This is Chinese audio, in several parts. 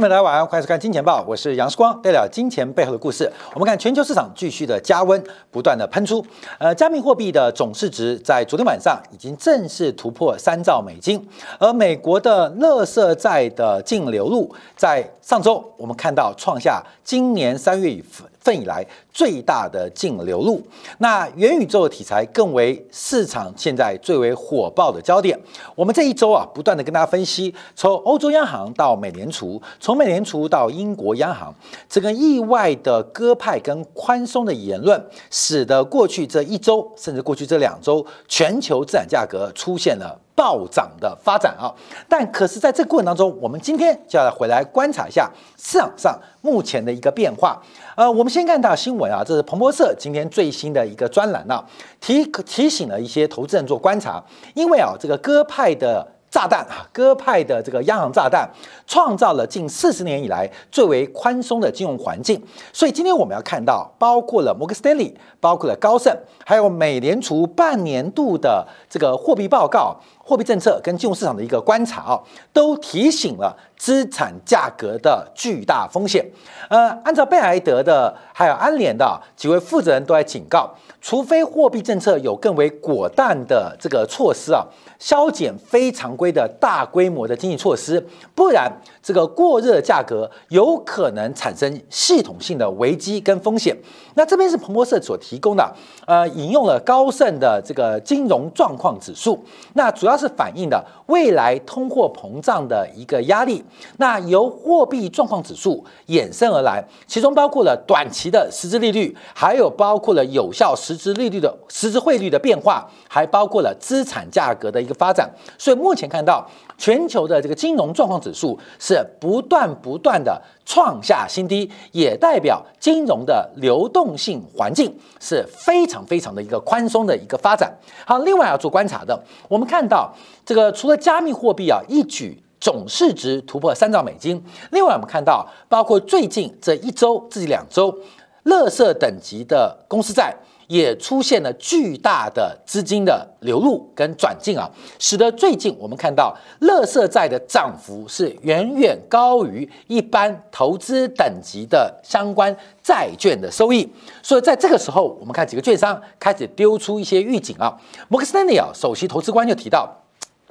朋友大家晚上好，欢迎收看《金钱报》，我是杨世光，带聊金钱背后的故事。我们看全球市场继续的加温，不断的喷出。呃，加密货币的总市值在昨天晚上已经正式突破三兆美金，而美国的乐色债的净流入在上周我们看到创下今年三月以。份以来最大的净流入，那元宇宙的题材更为市场现在最为火爆的焦点。我们这一周啊，不断的跟大家分析，从欧洲央行到美联储，从美联储到英国央行，这个意外的鸽派跟宽松的言论，使得过去这一周，甚至过去这两周，全球资产价格出现了。暴涨的发展啊，但可是在这个过程当中，我们今天就要回来观察一下市场上目前的一个变化。呃，我们先看到新闻啊，这是彭博社今天最新的一个专栏啊，提提醒了一些投资人做观察，因为啊，这个鸽派的。炸弹啊，鸽派的这个央行炸弹，创造了近四十年以来最为宽松的金融环境。所以今天我们要看到，包括了摩根斯丹利，包括了高盛，还有美联储半年度的这个货币报告、货币政策跟金融市场的一个观察啊，都提醒了资产价格的巨大风险。呃，按照贝莱德的还有安联的几位负责人都在警告，除非货币政策有更为果断的这个措施啊。削减非常规的大规模的经济措施，不然这个过热价格有可能产生系统性的危机跟风险。那这边是彭博社所提供的，呃，引用了高盛的这个金融状况指数，那主要它是反映的未来通货膨胀的一个压力。那由货币状况指数衍生而来，其中包括了短期的实质利率，还有包括了有效实质利率的实质汇率的变化，还包括了资产价格的一个发展。所以目前看到全球的这个金融状况指数是不断不断的。创下新低，也代表金融的流动性环境是非常非常的一个宽松的一个发展。好，另外要做观察的，我们看到这个除了加密货币啊一举总市值突破三兆美金，另外我们看到包括最近这一周、至两周，乐色等级的公司债。也出现了巨大的资金的流入跟转进啊，使得最近我们看到乐色债的涨幅是远远高于一般投资等级的相关债券的收益。所以在这个时候，我们看几个券商开始丢出一些预警啊。摩根斯丹利啊，首席投资官就提到，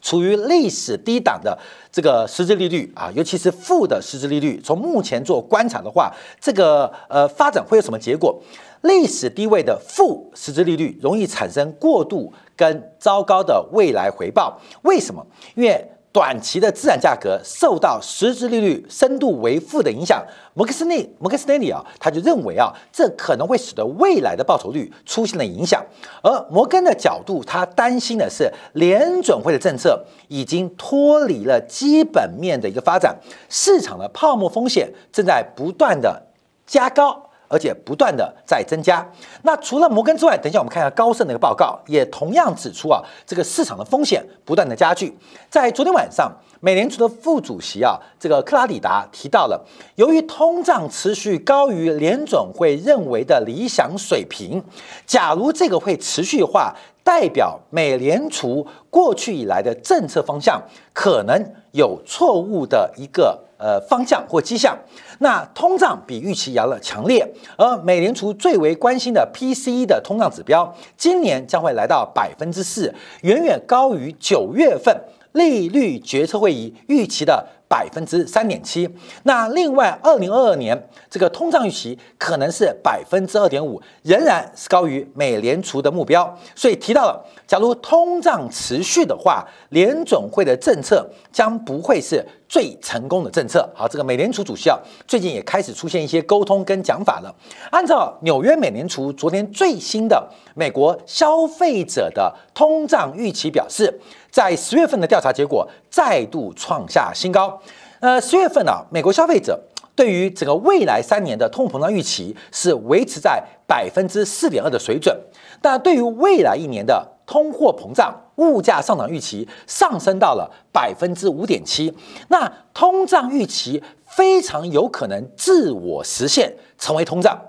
处于历史低档的这个实质利率啊，尤其是负的实质利率，从目前做观察的话，这个呃发展会有什么结果？历史低位的负实质利率容易产生过度跟糟糕的未来回报。为什么？因为短期的资产价格受到实质利率深度为负的影响。摩根斯内摩根斯丹利啊，他就认为啊，这可能会使得未来的报酬率出现了影响。而摩根的角度，他担心的是联准会的政策已经脱离了基本面的一个发展，市场的泡沫风险正在不断的加高。而且不断的在增加。那除了摩根之外，等一下我们看一下高盛的一个报告，也同样指出啊，这个市场的风险不断的加剧。在昨天晚上，美联储的副主席啊，这个克拉里达提到了，由于通胀持续高于联总会认为的理想水平，假如这个会持续的话，代表美联储过去以来的政策方向可能有错误的一个。呃，方向或迹象，那通胀比预期要了强烈，而美联储最为关心的 PCE 的通胀指标，今年将会来到百分之四，远远高于九月份利率决策会议预期的。百分之三点七，那另外二零二二年这个通胀预期可能是百分之二点五，仍然是高于美联储的目标。所以提到了，假如通胀持续的话，联总会的政策将不会是最成功的政策。好，这个美联储主席啊，最近也开始出现一些沟通跟讲法了。按照纽约美联储昨天最新的美国消费者的通胀预期表示。在十月份的调查结果再度创下新高。呃，十月份呢，美国消费者对于整个未来三年的通货膨胀预期是维持在百分之四点二的水准，但对于未来一年的通货膨胀、物价上涨预期上升到了百分之五点七。那通胀预期非常有可能自我实现，成为通胀。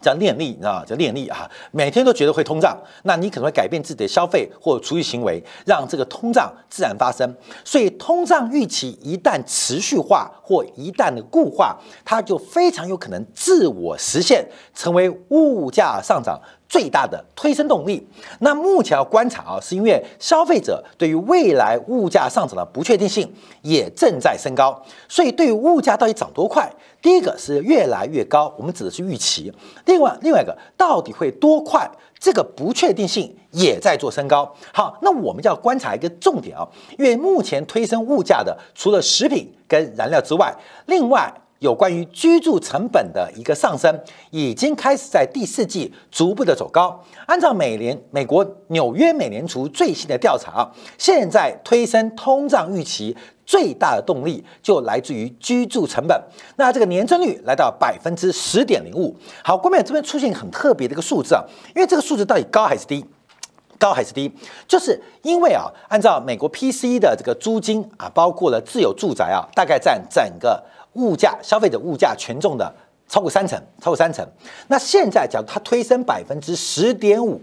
叫念力，你知道吗？叫念力啊，每天都觉得会通胀，那你可能会改变自己的消费或储蓄行为，让这个通胀自然发生。所以，通胀预期一旦持续化或一旦的固化，它就非常有可能自我实现，成为物价上涨。最大的推升动力。那目前要观察啊，是因为消费者对于未来物价上涨的不确定性也正在升高，所以对于物价到底涨多快，第一个是越来越高，我们指的是预期；另外另外一个到底会多快，这个不确定性也在做升高。好，那我们就要观察一个重点啊，因为目前推升物价的除了食品跟燃料之外，另外。有关于居住成本的一个上升，已经开始在第四季逐步的走高。按照美联美国纽约美联储最新的调查，现在推升通胀预期最大的动力就来自于居住成本。那这个年增率来到百分之十点零五。好，关键这边出现很特别的一个数字啊，因为这个数字到底高还是低？高还是低？就是因为啊，按照美国 PC 的这个租金啊，包括了自有住宅啊，大概占整个。物价，消费者物价权重的超过三成，超过三成。那现在，假如它推升百分之十点五，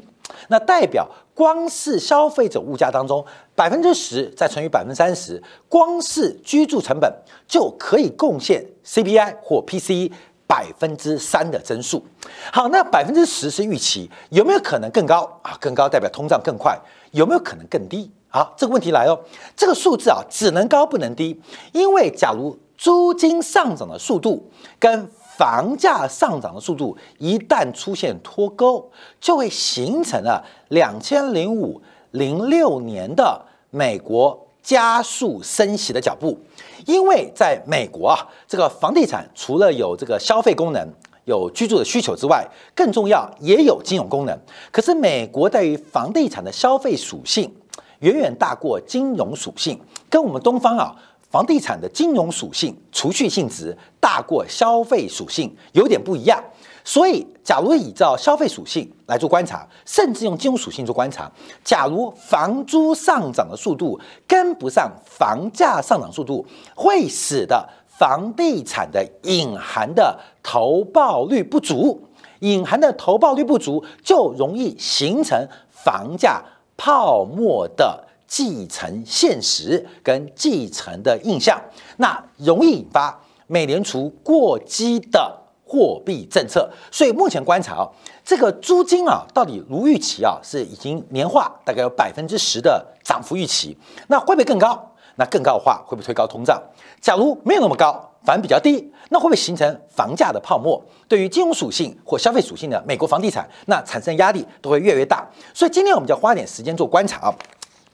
那代表光是消费者物价当中百分之十再乘以百分之三十，光是居住成本就可以贡献 CPI 或 PCE 百分之三的增速。好，那百分之十是预期，有没有可能更高啊？更高代表通胀更快，有没有可能更低？好，这个问题来哦，这个数字啊，只能高不能低，因为假如租金上涨的速度跟房价上涨的速度一旦出现脱钩，就会形成了两千零五零六年的美国加速升息的脚步。因为在美国啊，这个房地产除了有这个消费功能、有居住的需求之外，更重要也有金融功能。可是美国对于房地产的消费属性远远大过金融属性，跟我们东方啊。房地产的金融属性、储蓄性质大过消费属性，有点不一样。所以，假如依照消费属性来做观察，甚至用金融属性做观察，假如房租上涨的速度跟不上房价上涨速度，会使得房地产的隐含的投报率不足，隐含的投报率不足，就容易形成房价泡沫的。继承现实跟继承的印象，那容易引发美联储过激的货币政策。所以目前观察啊，这个租金啊，到底如预期啊，是已经年化大概有百分之十的涨幅预期。那会不会更高？那更高的话，会不会推高通胀？假如没有那么高，反而比较低，那会不会形成房价的泡沫？对于金融属性或消费属性的美国房地产，那产生压力都会越来越大。所以今天我们就花点时间做观察啊。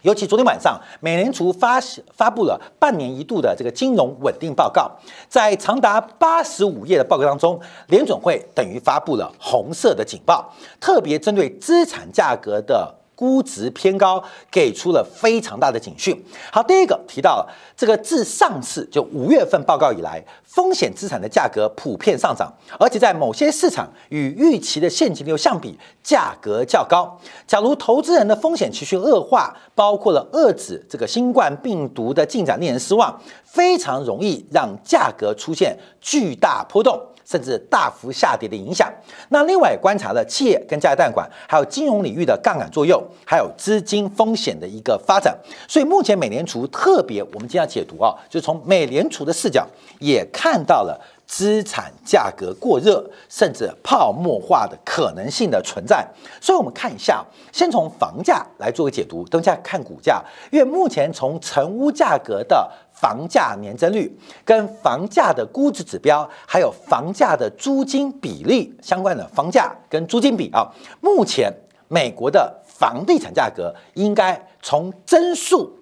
尤其昨天晚上，美联储发发布了半年一度的这个金融稳定报告，在长达八十五页的报告当中，联准会等于发布了红色的警报，特别针对资产价格的。估值偏高，给出了非常大的警讯。好，第一个提到了这个，自上次就五月份报告以来，风险资产的价格普遍上涨，而且在某些市场与预期的现金流相比，价格较高。假如投资人的风险持续恶化，包括了遏制这个新冠病毒的进展令人失望，非常容易让价格出现巨大波动。甚至大幅下跌的影响。那另外观察了企业跟加贷管，还有金融领域的杠杆作用，还有资金风险的一个发展。所以目前美联储特别，我们今天解读啊，就从美联储的视角也看到了资产价格过热，甚至泡沫化的可能性的存在。所以我们看一下，先从房价来做个解读，等一下看股价，因为目前从成屋价格的。房价年增率跟房价的估值指标，还有房价的租金比例相关的房价跟租金比啊，目前美国的房地产价格应该从增速，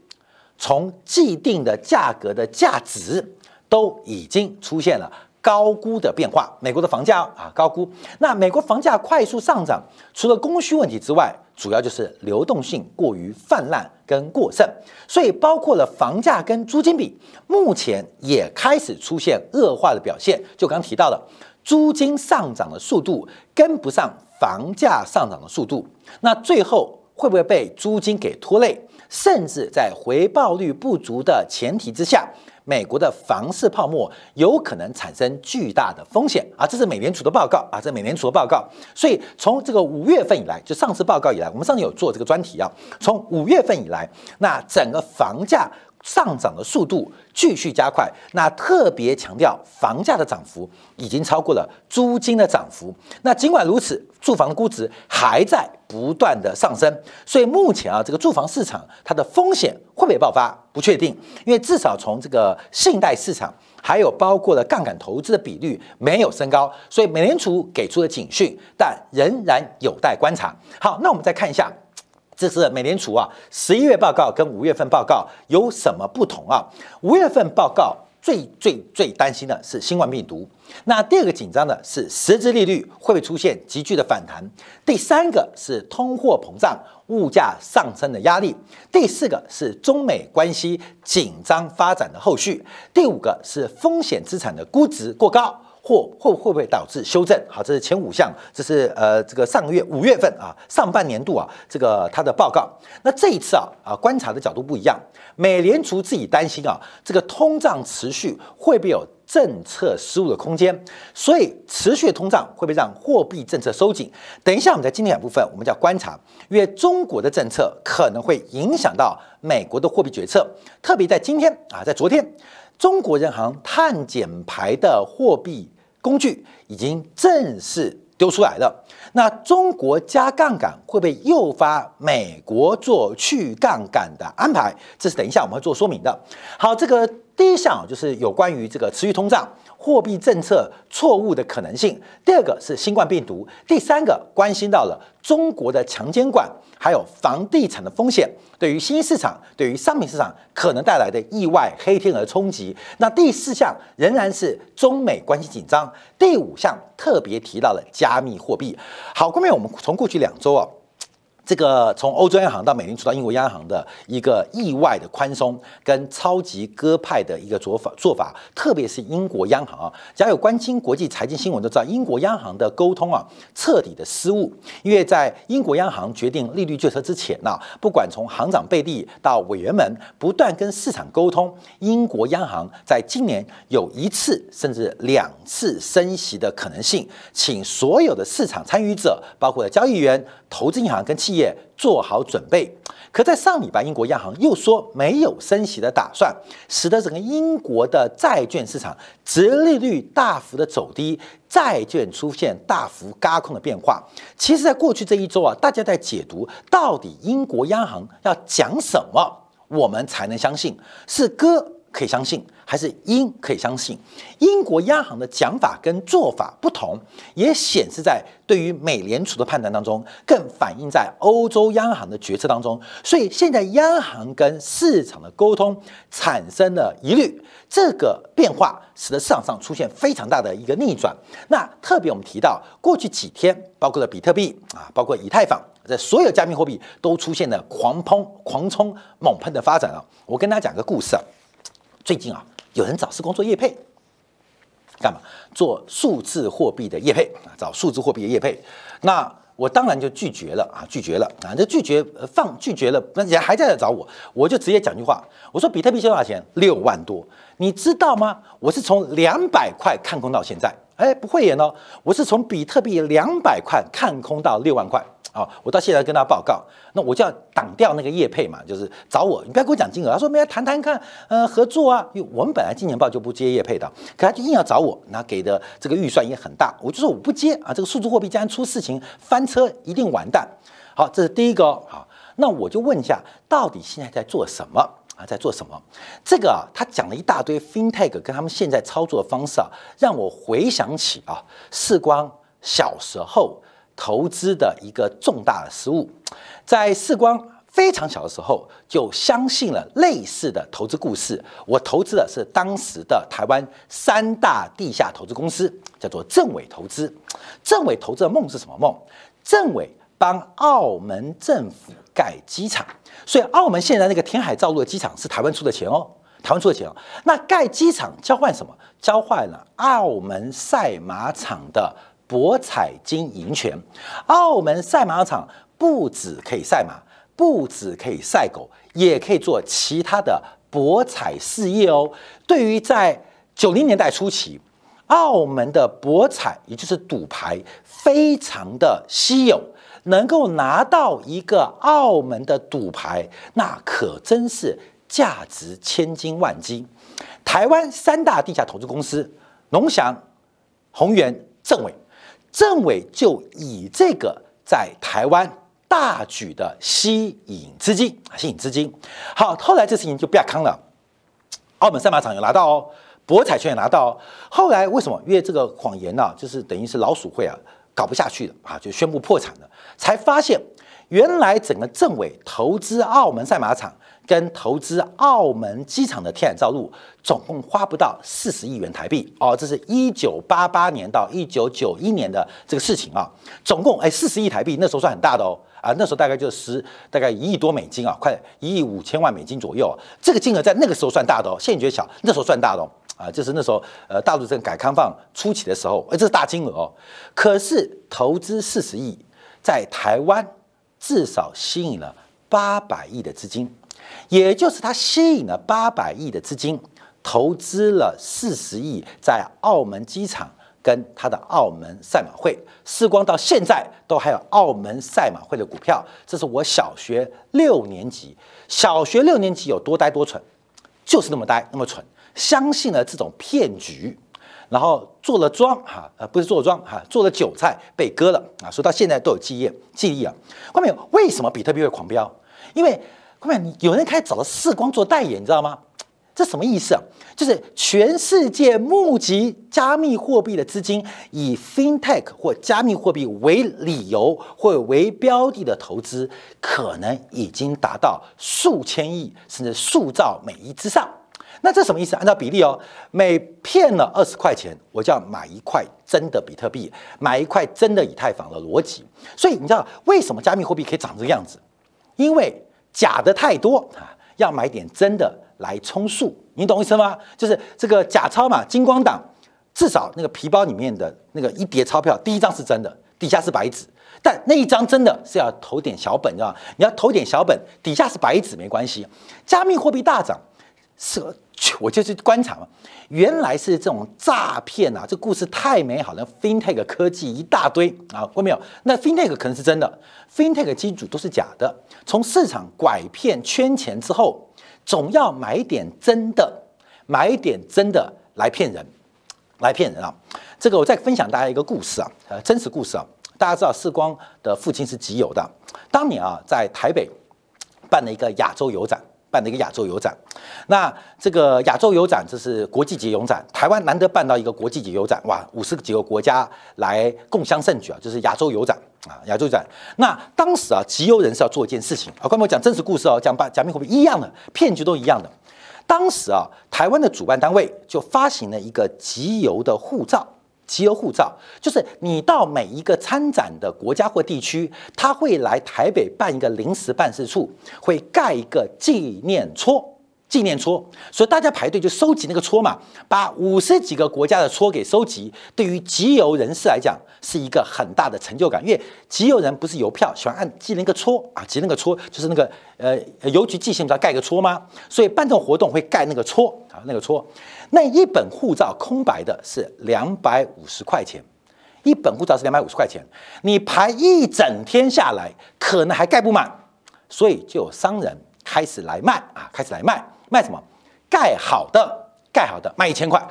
从既定的价格的价值都已经出现了。高估的变化，美国的房价啊高估。那美国房价快速上涨，除了供需问题之外，主要就是流动性过于泛滥跟过剩，所以包括了房价跟租金比，目前也开始出现恶化的表现。就刚提到的，租金上涨的速度跟不上房价上涨的速度，那最后会不会被租金给拖累？甚至在回报率不足的前提之下？美国的房市泡沫有可能产生巨大的风险啊，这是美联储的报告啊，这美联储的报告。所以从这个五月份以来，就上次报告以来，我们上次有做这个专题啊，从五月份以来，那整个房价。上涨的速度继续加快，那特别强调房价的涨幅已经超过了租金的涨幅。那尽管如此，住房的估值还在不断的上升，所以目前啊，这个住房市场它的风险会不会爆发不确定，因为至少从这个信贷市场，还有包括了杠杆投资的比率没有升高，所以美联储给出了警讯，但仍然有待观察。好，那我们再看一下。这是美联储啊，十一月报告跟五月份报告有什么不同啊？五月份报告最最最担心的是新冠病毒，那第二个紧张的是实质利率会不会出现急剧的反弹？第三个是通货膨胀、物价上升的压力，第四个是中美关系紧张发展的后续，第五个是风险资产的估值过高。或会会不会导致修正？好，这是前五项，这是呃这个上个月五月份啊上半年度啊这个它的报告。那这一次啊啊观察的角度不一样，美联储自己担心啊这个通胀持续会不会有政策失误的空间？所以持续通胀会不会让货币政策收紧？等一下我们在今天两部分我们叫观察，因为中国的政策可能会影响到美国的货币决策，特别在今天啊在昨天，中国人行碳减排的货币。工具已经正式丢出来了，那中国加杠杆会被诱发美国做去杠杆的安排？这是等一下我们会做说明的。好，这个第一项就是有关于这个持续通胀。货币政策错误的可能性，第二个是新冠病毒，第三个关心到了中国的强监管，还有房地产的风险，对于新兴市场、对于商品市场可能带来的意外黑天鹅冲击。那第四项仍然是中美关系紧张，第五项特别提到了加密货币。好，后面我们从过去两周啊。这个从欧洲央行到美联储到英国央行的一个意外的宽松跟超级鸽派的一个做法做法，特别是英国央行啊，只要有关心国际财经新闻都知道，英国央行的沟通啊彻底的失误。因为在英国央行决定利率决策之前呢，不管从行长贝利到委员们不断跟市场沟通，英国央行在今年有一次甚至两次升息的可能性，请所有的市场参与者，包括交易员。投资银行跟企业做好准备，可在上礼拜，英国央行又说没有升息的打算，使得整个英国的债券市场殖利率大幅的走低，债券出现大幅轧空的变化。其实，在过去这一周啊，大家在解读到底英国央行要讲什么，我们才能相信是割可以相信。还是英可以相信，英国央行的讲法跟做法不同，也显示在对于美联储的判断当中，更反映在欧洲央行的决策当中。所以现在央行跟市场的沟通产生了疑虑，这个变化使得市场上出现非常大的一个逆转。那特别我们提到过去几天，包括了比特币啊，包括以太坊，在所有加密货币都出现了狂喷、狂冲、猛喷的发展啊。我跟大家讲个故事啊，最近啊。有人找时光做业配，干嘛？做数字货币的业配啊，找数字货币的业配。那我当然就拒绝了啊，拒绝了啊，这拒绝放拒绝了，那人家还在找我，我就直接讲句话，我说比特币多少钱？六万多，你知道吗？我是从两百块看空到现在，哎，不会演哦，我是从比特币两百块看空到六万块。啊，我到现在跟他报告，那我就要挡掉那个叶配嘛，就是找我，你不要跟我讲金额，他说没来谈谈看，呃，合作啊，因为我们本来今年报就不接叶配的，可他就硬要找我，那给的这个预算也很大，我就说我不接啊，这个数字货币既然出事情翻车，一定完蛋。好，这是第一个好，那我就问一下，到底现在在做什么啊？在做什么？这个啊，他讲了一大堆 FinTech 跟他们现在操作的方式啊，让我回想起啊，世光小时候。投资的一个重大的失误，在世光非常小的时候就相信了类似的投资故事。我投资的是当时的台湾三大地下投资公司，叫做政委投资。政委投资的梦是什么梦？政委帮澳门政府盖机场，所以澳门现在那个填海造陆的机场是台湾出的钱哦，台湾出的钱哦。那盖机场交换什么？交换了澳门赛马场的。博彩经营权，澳门赛马场不止可以赛马，不止可以赛狗，也可以做其他的博彩事业哦。对于在九零年代初期，澳门的博彩，也就是赌牌，非常的稀有，能够拿到一个澳门的赌牌，那可真是价值千金万金。台湾三大地下投资公司，龙翔、宏源、政委，政委就以这个在台湾大举的吸引资金，吸引资金。好，后来这事情就不要扛了，澳门赛马场有拿到哦。博彩权也拿到，哦后来为什么？因为这个谎言呢，就是等于是老鼠会啊，搞不下去了啊，就宣布破产了。才发现，原来整个政委投资澳门赛马场跟投资澳门机场的天然造陆，总共花不到四十亿元台币哦。这是一九八八年到一九九一年的这个事情啊，总共哎四十亿台币，那时候算很大的哦啊，那时候大概就十大概一亿多美金啊，快一亿五千万美金左右，这个金额在那个时候算大的哦，现在觉小，那时候算大的哦。啊，就是那时候，呃，大陆正改开放初期的时候，哎，这是大金额哦。可是投资四十亿，在台湾至少吸引了八百亿的资金，也就是他吸引了八百亿的资金，投资了四十亿在澳门机场跟他的澳门赛马会。时光到现在都还有澳门赛马会的股票，这是我小学六年级，小学六年级有多呆多蠢，就是那么呆那么蠢。相信了这种骗局，然后做了庄哈，呃，不是做庄哈，做了韭菜被割了啊，所以到现在都有记忆记忆啊。后面为什么比特币会狂飙？因为后面有人开始找了世光做代言，你知道吗？这什么意思啊？就是全世界募集加密货币的资金，以 FinTech 或加密货币为理由或为标的的投资，可能已经达到数千亿甚至数兆美亿之上。那这什么意思？按照比例哦，每骗了二十块钱，我就要买一块真的比特币，买一块真的以太坊的逻辑。所以你知道为什么加密货币可以长这个样子？因为假的太多啊，要买点真的来充数。你懂意思吗？就是这个假钞嘛，金光党至少那个皮包里面的那个一叠钞票，第一张是真的，底下是白纸。但那一张真的是要投点小本，知道吗？你要投点小本，底下是白纸没关系。加密货币大涨是。我就去观察嘛，原来是这种诈骗啊！这故事太美好了，FinTech 科技一大堆啊，过没有？那 FinTech 可能是真的，FinTech 基组都是假的。从市场拐骗圈钱之后，总要买点真的，买点真的来骗人，来骗人啊！这个我再分享大家一个故事啊，呃，真实故事啊。大家知道世光的父亲是集邮的，当年啊，在台北办了一个亚洲油展。办的一个亚洲油展，那这个亚洲油展这是国际级油展，台湾难得办到一个国际级油展，哇，五十几个国家来共襄盛举啊，就是亚洲油展啊，亚洲展。那当时啊，集邮人是要做一件事情啊，刚才我讲真实故事哦，讲把假面货币一样的骗局都一样的。当时啊，台湾的主办单位就发行了一个集邮的护照。集邮护照就是你到每一个参展的国家或地区，他会来台北办一个临时办事处，会盖一个纪念戳。纪念戳，所以大家排队就收集那个戳嘛，把五十几个国家的戳给收集。对于集邮人士来讲，是一个很大的成就感，因为集邮人不是邮票，喜欢按寄那个戳啊，集那个戳就是那个呃邮局寄信不要盖个戳吗？所以办这种活动会盖那个戳啊，那个戳。那一本护照空白的是两百五十块钱，一本护照是两百五十块钱，你排一整天下来，可能还盖不满，所以就有商人开始来卖啊，开始来卖。卖什么？盖好的，盖好的卖一千块。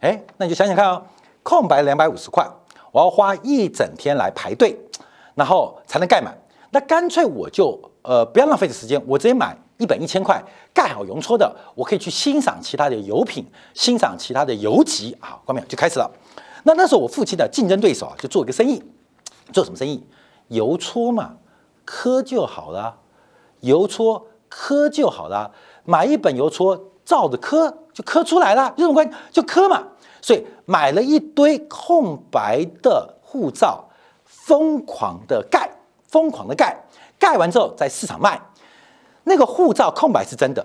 哎，那你就想想看哦，空白两百五十块，我要花一整天来排队，然后才能盖满。那干脆我就呃不要浪费的时间，我直接买一本一千块盖好邮戳的，我可以去欣赏其他的油品，欣赏其他的邮集啊。后面就开始了。那那时候我父亲的竞争对手啊，就做一个生意，做什么生意？邮戳嘛，刻就好了，邮戳刻就好了。买一本邮戳，照着刻就刻出来了，这种关系？就刻嘛。所以买了一堆空白的护照，疯狂的盖，疯狂的盖，盖完之后在市场卖。那个护照空白是真的，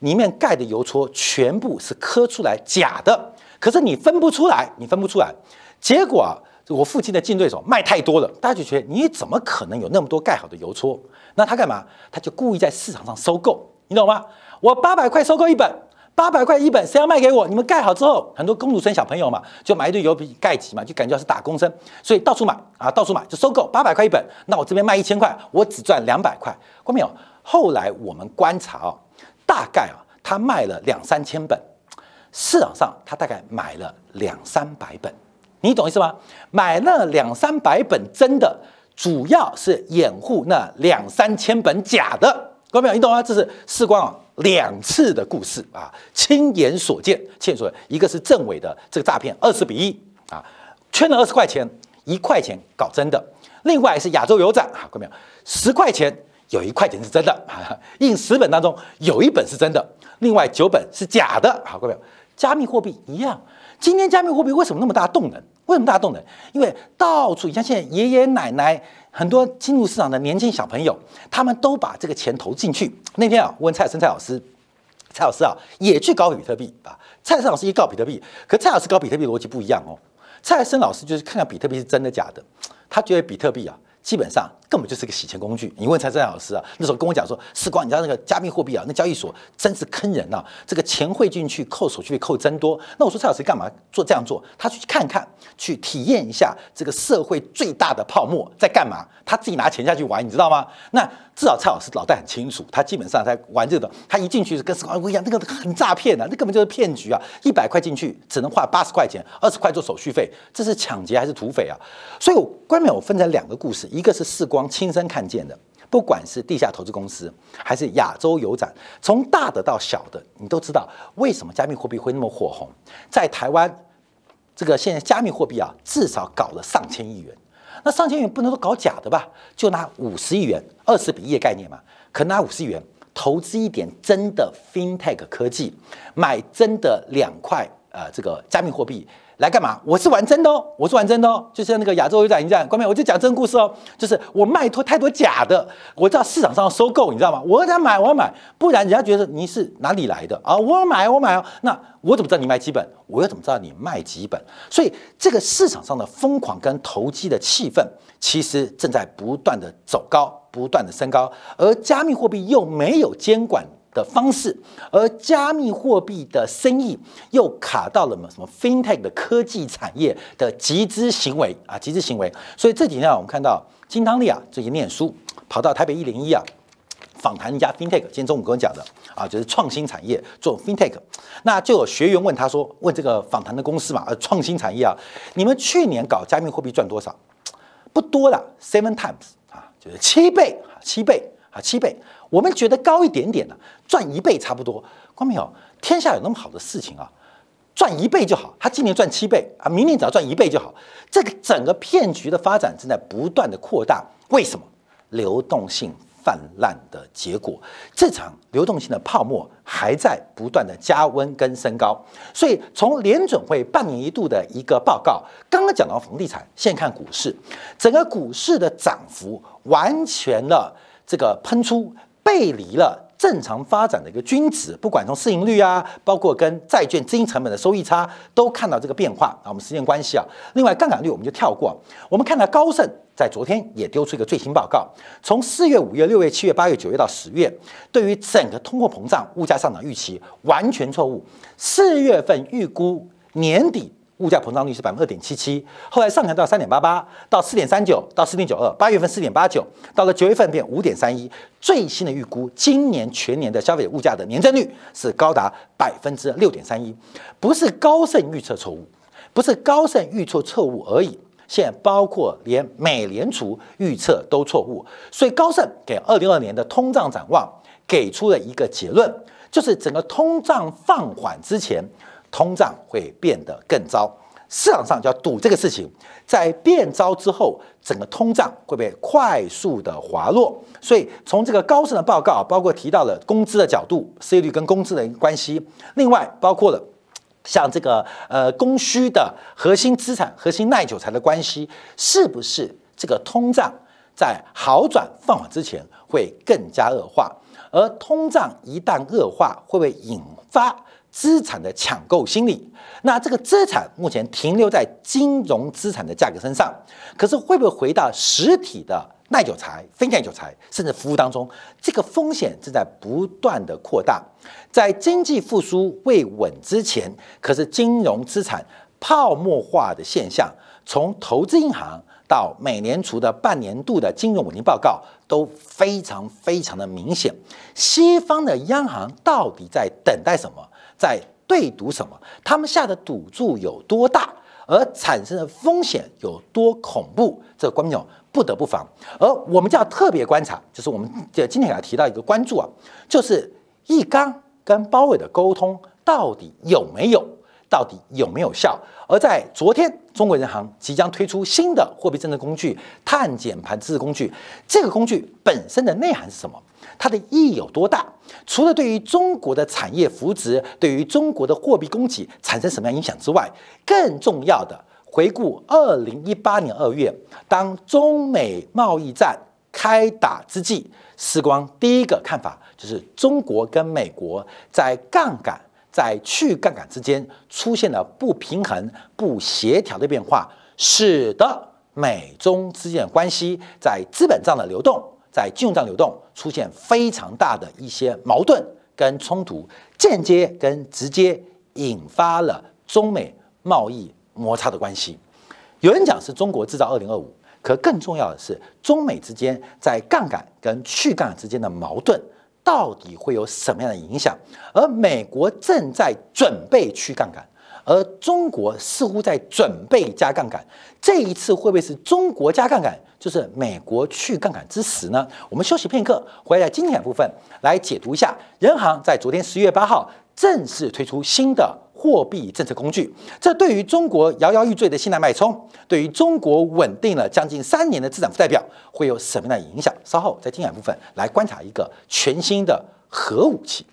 里面盖的邮戳全部是刻出来假的。可是你分不出来，你分不出来。结果啊我父亲的竞争对手卖太多了，大家就觉得你怎么可能有那么多盖好的邮戳？那他干嘛？他就故意在市场上收购。你懂吗？我八百块收购一本，八百块一本，谁要卖给我？你们盖好之后，很多公主生小朋友嘛，就买一堆油笔盖起嘛，就感觉是打工生，所以到处买啊，到处买就收购八百块一本，那我这边卖一千块，我只赚两百块，看没有？后来我们观察啊，大概啊，他卖了两三千本，市场上他大概买了两三百本，你懂意思吗？买了两三百本真的。主要是掩护那两三千本假的，各位朋友，你懂吗？这是世光啊两次的故事啊，亲眼所见。亲眼所见，一个是政委的这个诈骗，二十比一啊，圈了二十块钱，一块钱搞真的；另外是亚洲邮展啊，各位朋友，十块钱有一块钱是真的，印十本当中有一本是真的，另外九本是假的。好，各位朋友，加密货币一样，今天加密货币为什么那么大动能？为什么大动能？因为到处，你像现在爷爷奶奶很多进入市场的年轻小朋友，他们都把这个钱投进去。那天啊，问蔡生蔡老师，蔡老师啊也去搞比特币啊。蔡生老师一搞比特币，可蔡老师搞比特币逻辑不一样哦。蔡生老师就是看看比特币是真的假的，他觉得比特币啊。基本上根本就是个洗钱工具。你问蔡振老师啊，那时候跟我讲说，时光，你知道那个加密货币啊，那交易所真是坑人呐，这个钱汇进去扣手续费扣真多。那我说蔡老师干嘛做这样做？他去看看，去体验一下这个社会最大的泡沫在干嘛？他自己拿钱下去玩，你知道吗？那至少蔡老师脑袋很清楚，他基本上在玩这个，他一进去是跟时光一样，那个很诈骗啊，那根本就是骗局啊！一百块进去只能花八十块钱，二十块做手续费，这是抢劫还是土匪啊？所以我关面我分成两个故事。一个是世光光亲身看见的，不管是地下投资公司还是亚洲油展，从大的到小的，你都知道为什么加密货币会那么火红。在台湾，这个现在加密货币啊，至少搞了上千亿元。那上千亿元不能说搞假的吧？就拿五十亿元，二十比一的概念嘛，可拿五十亿元投资一点真的 FinTech 科技，买真的两块呃这个加密货币。来干嘛？我是玩真的哦，我是玩真的哦，就像那个亚洲有展一样，关面我就讲真故事哦，就是我卖脱太多假的，我知道市场上收购，你知道吗？我要买，我要买，不然人家觉得你是哪里来的啊？我要买，我买哦，那我怎么知道你卖几本？我又怎么知道你卖几本？所以这个市场上的疯狂跟投机的气氛，其实正在不断的走高，不断的升高，而加密货币又没有监管。的方式，而加密货币的生意又卡到了什么什么 FinTech 的科技产业的集资行为啊，集资行为。所以这几天啊，我们看到金汤力啊，最近念书跑到台北一零一啊，访谈一家 FinTech。今天中午跟我讲的啊，就是创新产业做 FinTech。那就有学员问他说，问这个访谈的公司嘛，呃，创新产业啊，你们去年搞加密货币赚多少？不多了，seven times 啊，就是七倍啊，七倍啊，七倍。我们觉得高一点点的，赚一倍差不多。光明，天下有那么好的事情啊？赚一倍就好。他今年赚七倍啊，明年只要赚一倍就好。这个整个骗局的发展正在不断的扩大。为什么？流动性泛滥的结果。这场流动性的泡沫还在不断的加温跟升高。所以从联准会半年一度的一个报告，刚刚讲到房地产，现在看股市，整个股市的涨幅完全了这个喷出。背离了正常发展的一个均值，不管从市盈率啊，包括跟债券资金成本的收益差，都看到这个变化啊。我们时间关系啊，另外杠杆率我们就跳过。我们看到高盛在昨天也丢出一个最新报告，从四月、五月、六月、七月、八月、九月到十月，对于整个通货膨胀、物价上涨预期完全错误。四月份预估年底。物价膨胀率是百分之二点七七，后来上调到三点八八，到四点三九，到四点九二，八月份四点八九，到了九月份变五点三一。最新的预估，今年全年的消费物价的年增率是高达百分之六点三一，不是高盛预测错误，不是高盛预测错误而已，现在包括连美联储预测都错误，所以高盛给二零二年的通胀展望给出了一个结论，就是整个通胀放缓之前。通胀会变得更糟，市场上就要赌这个事情，在变糟之后，整个通胀会被快速的滑落。所以从这个高盛的报告，包括提到了工资的角度，失业率跟工资的关系，另外包括了像这个呃供需的核心资产、核心耐久材的关系，是不是这个通胀在好转放缓之前会更加恶化？而通胀一旦恶化，会不会引发？资产的抢购心理，那这个资产目前停留在金融资产的价格身上，可是会不会回到实体的耐久材、非耐久材，甚至服务当中，这个风险正在不断的扩大。在经济复苏未稳之前，可是金融资产泡沫化的现象，从投资银行到美联储的半年度的金融稳定报告都非常非常的明显。西方的央行到底在等待什么？在对赌什么？他们下的赌注有多大？而产生的风险有多恐怖？这个观众不得不防。而我们就要特别观察，就是我们今天要提到一个关注啊，就是易纲跟鲍伟的沟通到底有没有，到底有没有效？而在昨天，中国银行即将推出新的货币政策工具——碳减盘支持工具。这个工具本身的内涵是什么？它的意义有多大？除了对于中国的产业扶植、对于中国的货币供给产生什么样影响之外，更重要的，回顾二零一八年二月，当中美贸易战开打之际，时光第一个看法就是中国跟美国在杠杆、在去杠杆之间出现了不平衡、不协调的变化，使得美中之间的关系在资本账的流动。在金融账流动出现非常大的一些矛盾跟冲突，间接跟直接引发了中美贸易摩擦的关系。有人讲是中国制造二零二五，可更重要的是中美之间在杠杆跟去杠杆之间的矛盾到底会有什么样的影响？而美国正在准备去杠杆。而中国似乎在准备加杠杆，这一次会不会是中国加杠杆，就是美国去杠杆之时呢？我们休息片刻，回来今天部分来解读一下。人行在昨天十一月八号正式推出新的货币政策工具，这对于中国摇摇欲坠的信贷脉冲，对于中国稳定了将近三年的资产负债表，会有什么样的影响？稍后在精彩部分来观察一个全新的核武器。